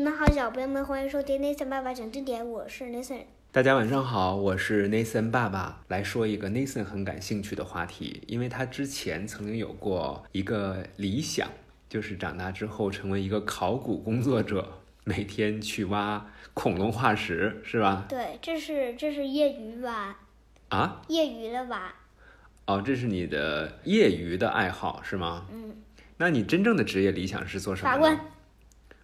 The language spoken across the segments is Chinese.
你们好，小朋友们，欢迎收听 Nathan 爸爸讲经典，我是 Nathan。大家晚上好，我是 Nathan 爸爸，来说一个 Nathan 很感兴趣的话题，因为他之前曾经有过一个理想，就是长大之后成为一个考古工作者，每天去挖恐龙化石，是吧？对，这是这是业余挖，啊，业余的挖。哦，这是你的业余的爱好是吗？嗯，那你真正的职业理想是做什么？法官。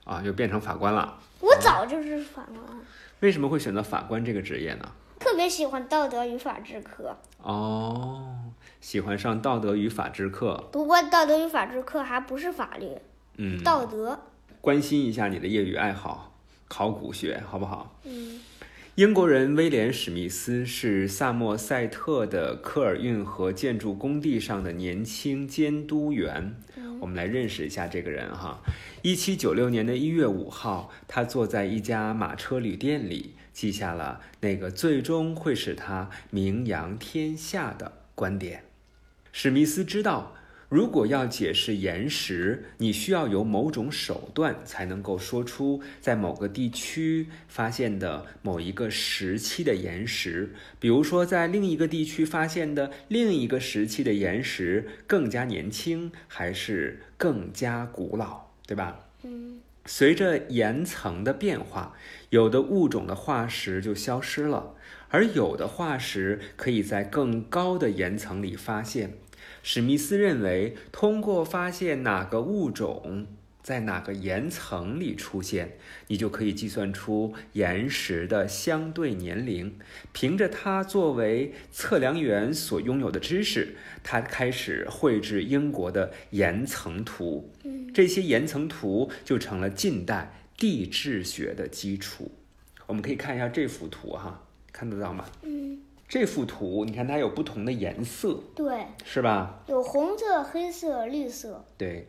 啊，又变成法官了。我早就是法官。为什么会选择法官这个职业呢？特别喜欢道德与法治课。哦，喜欢上道德与法治课。不过道德与法治课还不是法律，嗯，道德。关心一下你的业余爱好，考古学，好不好？嗯。英国人威廉·史密斯是萨默塞特的科尔运河建筑工地上的年轻监督员。我们来认识一下这个人哈。一七九六年的一月五号，他坐在一家马车旅店里，记下了那个最终会使他名扬天下的观点。史密斯知道。如果要解释岩石，你需要有某种手段才能够说出在某个地区发现的某一个时期的岩石，比如说在另一个地区发现的另一个时期的岩石更加年轻还是更加古老，对吧？嗯。随着岩层的变化，有的物种的化石就消失了，而有的化石可以在更高的岩层里发现。史密斯认为，通过发现哪个物种在哪个岩层里出现，你就可以计算出岩石的相对年龄。凭着他作为测量员所拥有的知识，他开始绘制英国的岩层图。这些岩层图就成了近代地质学的基础。我们可以看一下这幅图，哈，看得到吗？嗯。这幅图，你看它有不同的颜色，对，是吧？有红色、黑色、绿色。对，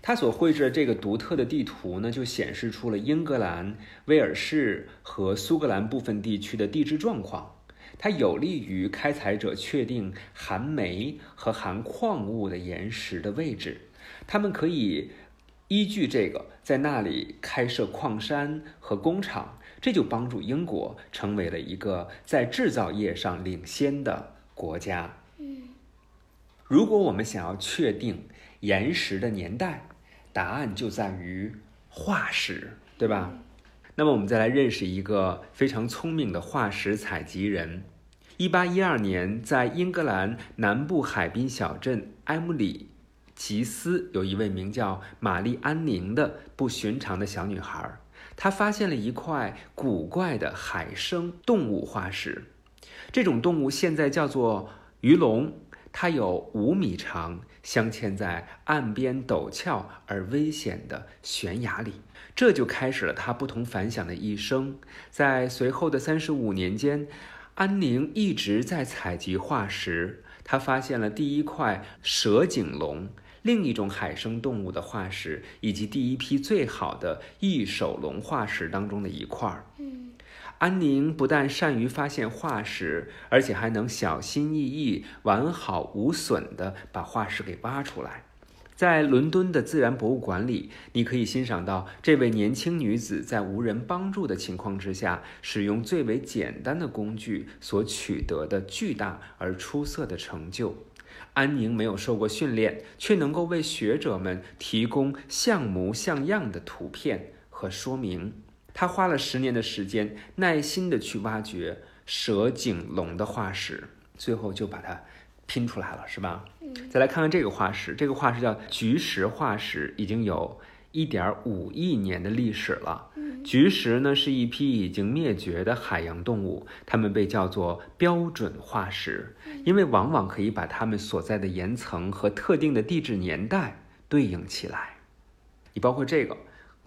它所绘制的这个独特的地图呢，就显示出了英格兰、威尔士和苏格兰部分地区的地质状况。它有利于开采者确定含煤和含矿物的岩石的位置。他们可以依据这个，在那里开设矿山和工厂。这就帮助英国成为了一个在制造业上领先的国家。嗯，如果我们想要确定岩石的年代，答案就在于化石，对吧？那么我们再来认识一个非常聪明的化石采集人。一八一二年，在英格兰南部海滨小镇埃姆里吉斯，有一位名叫玛丽安宁的不寻常的小女孩。他发现了一块古怪的海生动物化石，这种动物现在叫做鱼龙，它有五米长，镶嵌在岸边陡峭而危险的悬崖里。这就开始了他不同凡响的一生。在随后的三十五年间，安宁一直在采集化石。他发现了第一块蛇颈龙。另一种海生动物的化石，以及第一批最好的翼手龙化石当中的一块儿。嗯，安宁不但善于发现化石，而且还能小心翼翼、完好无损地把化石给挖出来。在伦敦的自然博物馆里，你可以欣赏到这位年轻女子在无人帮助的情况之下，使用最为简单的工具所取得的巨大而出色的成就。安宁没有受过训练，却能够为学者们提供像模像样的图片和说明。他花了十年的时间，耐心地去挖掘蛇颈龙的化石，最后就把它拼出来了，是吧？嗯。再来看看这个化石，这个化石叫菊石化石，已经有一点五亿年的历史了。菊石呢是一批已经灭绝的海洋动物，它们被叫做标准化石，因为往往可以把它们所在的岩层和特定的地质年代对应起来。你包括这个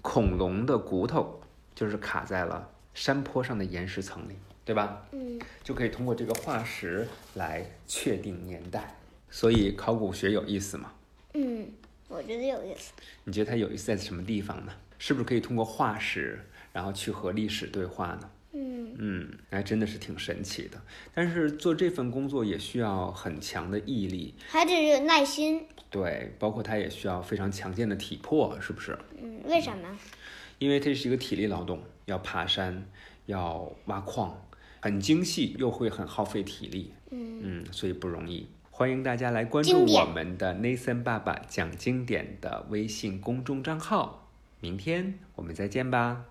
恐龙的骨头，就是卡在了山坡上的岩石层里，对吧？嗯，就可以通过这个化石来确定年代。所以考古学有意思吗？嗯，我觉得有意思。你觉得它有意思在什么地方呢？是不是可以通过化石，然后去和历史对话呢？嗯嗯，还真的是挺神奇的。但是做这份工作也需要很强的毅力，还得有耐心。对，包括它也需要非常强健的体魄，是不是？嗯，为什么？因为这是一个体力劳动，要爬山，要挖矿，很精细，又会很耗费体力。嗯，嗯，所以不容易。欢迎大家来关注我们的 Nathan 爸爸讲经典的微信公众账号。明天我们再见吧。